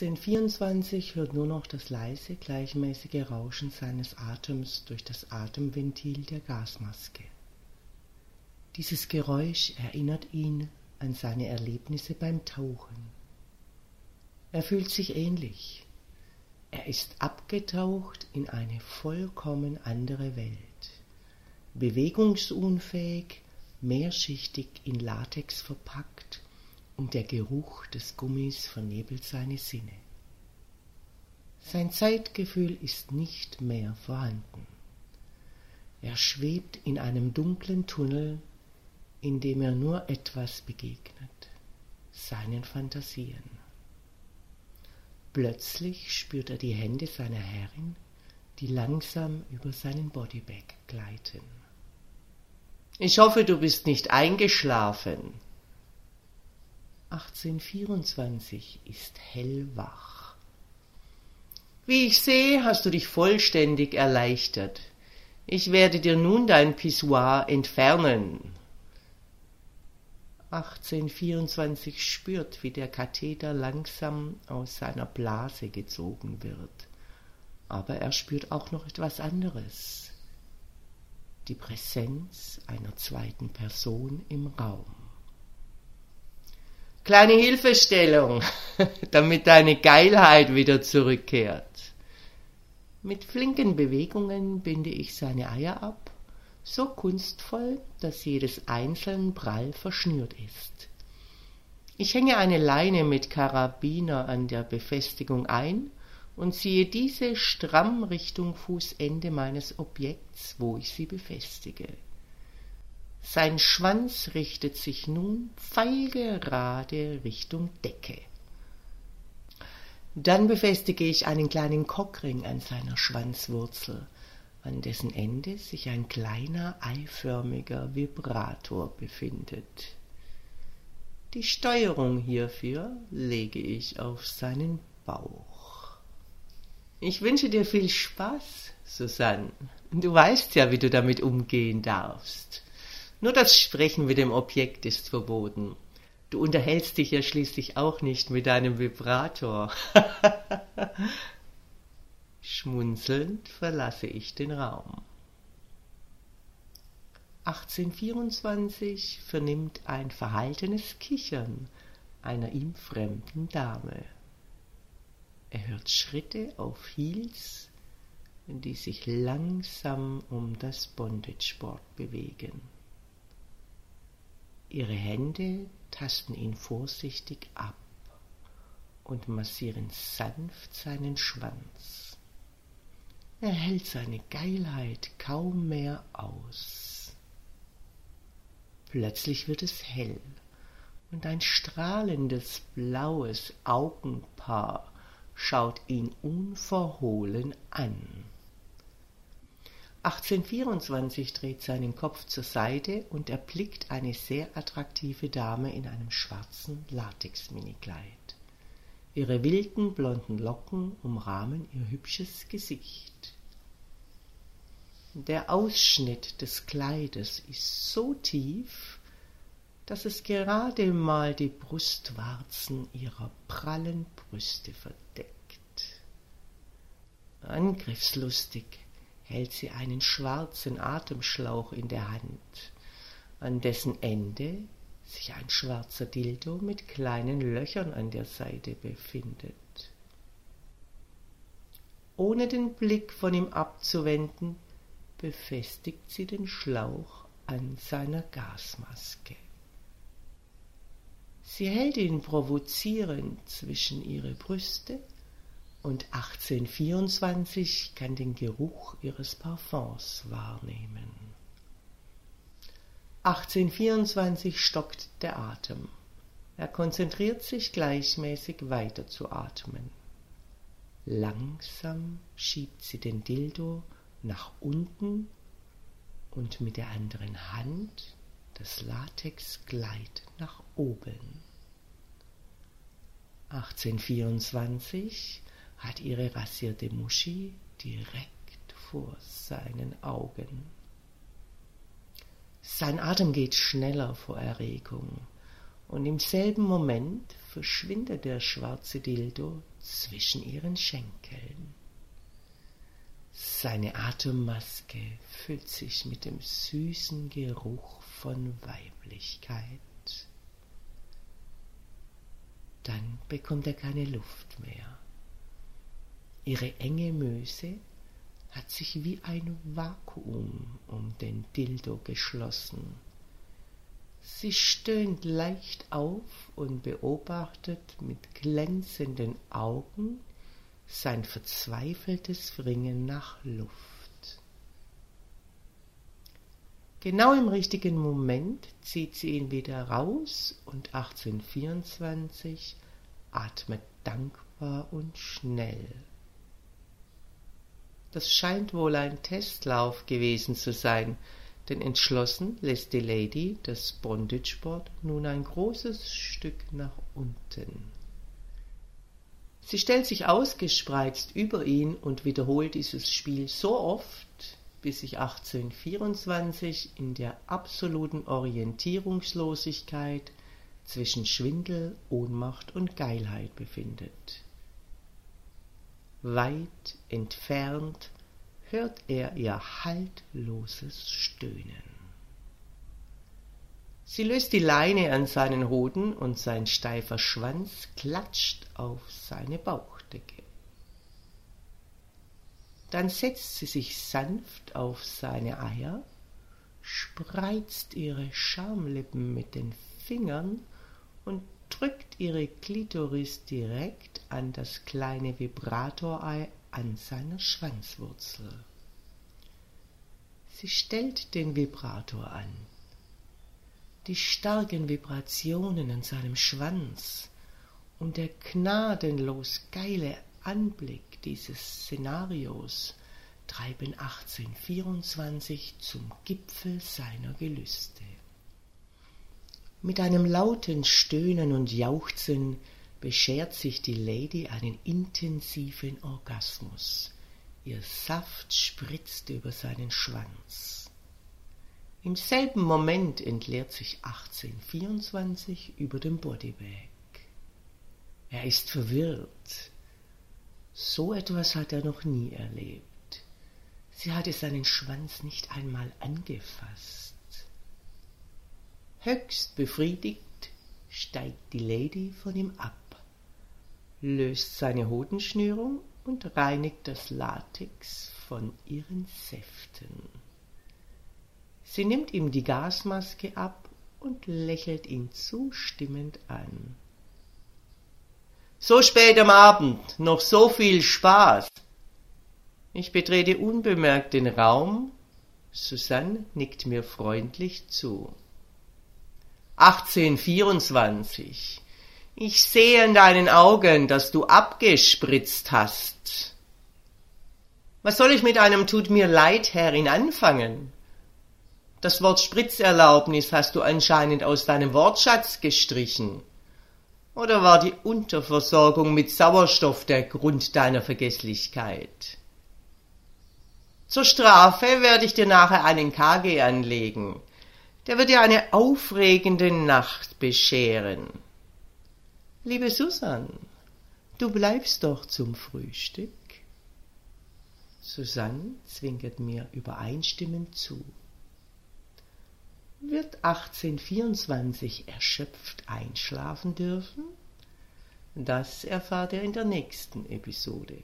1824 hört nur noch das leise, gleichmäßige Rauschen seines Atems durch das Atemventil der Gasmaske. Dieses Geräusch erinnert ihn an seine Erlebnisse beim Tauchen. Er fühlt sich ähnlich. Er ist abgetaucht in eine vollkommen andere Welt, bewegungsunfähig, mehrschichtig in Latex verpackt und der Geruch des Gummis vernebelt seine Sinne. Sein Zeitgefühl ist nicht mehr vorhanden. Er schwebt in einem dunklen Tunnel, in dem er nur etwas begegnet, seinen Fantasien. Plötzlich spürt er die Hände seiner Herrin, die langsam über seinen Bodybag gleiten. Ich hoffe, du bist nicht eingeschlafen, 1824 ist hellwach. Wie ich sehe, hast du dich vollständig erleichtert. Ich werde dir nun dein Pissoir entfernen. 1824 spürt, wie der Katheter langsam aus seiner Blase gezogen wird. Aber er spürt auch noch etwas anderes. Die Präsenz einer zweiten Person im Raum. Kleine Hilfestellung, damit deine Geilheit wieder zurückkehrt. Mit flinken Bewegungen binde ich seine Eier ab, so kunstvoll, dass jedes einzeln prall verschnürt ist. Ich hänge eine Leine mit Karabiner an der Befestigung ein und ziehe diese stramm Richtung Fußende meines Objekts, wo ich sie befestige. Sein Schwanz richtet sich nun pfeilgerade Richtung Decke. Dann befestige ich einen kleinen Cockring an seiner Schwanzwurzel, an dessen Ende sich ein kleiner eiförmiger Vibrator befindet. Die Steuerung hierfür lege ich auf seinen Bauch. Ich wünsche dir viel Spaß, Susanne. Du weißt ja, wie du damit umgehen darfst. Nur das Sprechen mit dem Objekt ist verboten. Du unterhältst dich ja schließlich auch nicht mit deinem Vibrator. Schmunzelnd verlasse ich den Raum. 1824 vernimmt ein verhaltenes Kichern einer ihm fremden Dame. Er hört Schritte auf Heels, die sich langsam um das Bondageboard bewegen. Ihre Hände tasten ihn vorsichtig ab und massieren sanft seinen Schwanz. Er hält seine Geilheit kaum mehr aus. Plötzlich wird es hell und ein strahlendes blaues Augenpaar schaut ihn unverhohlen an. 1824 dreht seinen Kopf zur Seite und erblickt eine sehr attraktive Dame in einem schwarzen Latex-Minikleid. Ihre wilden blonden Locken umrahmen ihr hübsches Gesicht. Der Ausschnitt des Kleides ist so tief, dass es gerade mal die Brustwarzen ihrer prallen Brüste verdeckt. Angriffslustig hält sie einen schwarzen Atemschlauch in der Hand, an dessen Ende sich ein schwarzer Dildo mit kleinen Löchern an der Seite befindet. Ohne den Blick von ihm abzuwenden, befestigt sie den Schlauch an seiner Gasmaske. Sie hält ihn provozierend zwischen ihre Brüste und 1824 kann den Geruch ihres Parfums wahrnehmen. 1824 stockt der Atem. Er konzentriert sich gleichmäßig weiter zu atmen. Langsam schiebt sie den Dildo nach unten und mit der anderen Hand das Latexkleid nach oben. 1824 hat ihre rasierte Muschi direkt vor seinen Augen. Sein Atem geht schneller vor Erregung und im selben Moment verschwindet der schwarze Dildo zwischen ihren Schenkeln. Seine Atemmaske füllt sich mit dem süßen Geruch von Weiblichkeit. Dann bekommt er keine Luft mehr. Ihre enge Möse hat sich wie ein Vakuum um den Dildo geschlossen. Sie stöhnt leicht auf und beobachtet mit glänzenden Augen sein verzweifeltes Ringen nach Luft. Genau im richtigen Moment zieht sie ihn wieder raus und 1824 atmet dankbar und schnell. Das scheint wohl ein Testlauf gewesen zu sein, denn entschlossen lässt die Lady das Bondageboard nun ein großes Stück nach unten. Sie stellt sich ausgespreizt über ihn und wiederholt dieses Spiel so oft, bis sich 1824 in der absoluten Orientierungslosigkeit zwischen Schwindel, Ohnmacht und Geilheit befindet. Weit entfernt hört er ihr haltloses Stöhnen. Sie löst die Leine an seinen Hoden und sein steifer Schwanz klatscht auf seine Bauchdecke. Dann setzt sie sich sanft auf seine Eier, spreizt ihre Schamlippen mit den Fingern und drückt ihre Klitoris direkt an das kleine Vibratorei an seiner Schwanzwurzel. Sie stellt den Vibrator an. Die starken Vibrationen an seinem Schwanz und der gnadenlos geile Anblick dieses Szenarios treiben 1824 zum Gipfel seiner Gelüste. Mit einem lauten Stöhnen und Jauchzen beschert sich die Lady einen intensiven Orgasmus. Ihr Saft spritzt über seinen Schwanz. Im selben Moment entleert sich 1824 über dem Bodybag. Er ist verwirrt. So etwas hat er noch nie erlebt. Sie hatte seinen Schwanz nicht einmal angefasst. Höchst befriedigt steigt die Lady von ihm ab, löst seine Hodenschnürung und reinigt das Latex von ihren Säften. Sie nimmt ihm die Gasmaske ab und lächelt ihn zustimmend an. So spät am Abend, noch so viel Spaß. Ich betrete unbemerkt den Raum. Susanne nickt mir freundlich zu. 1824. Ich sehe in deinen Augen, dass du abgespritzt hast. Was soll ich mit einem Tut mir leid, Herrin, anfangen? Das Wort Spritzerlaubnis hast du anscheinend aus deinem Wortschatz gestrichen. Oder war die Unterversorgung mit Sauerstoff der Grund deiner Vergesslichkeit? Zur Strafe werde ich dir nachher einen KG anlegen. Der wird dir eine aufregende Nacht bescheren. Liebe Susan, du bleibst doch zum Frühstück. Susanne zwinkert mir übereinstimmend zu wird 1824 erschöpft einschlafen dürfen? Das erfahrt ihr in der nächsten Episode.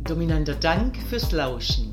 Dominanter Dank fürs Lauschen.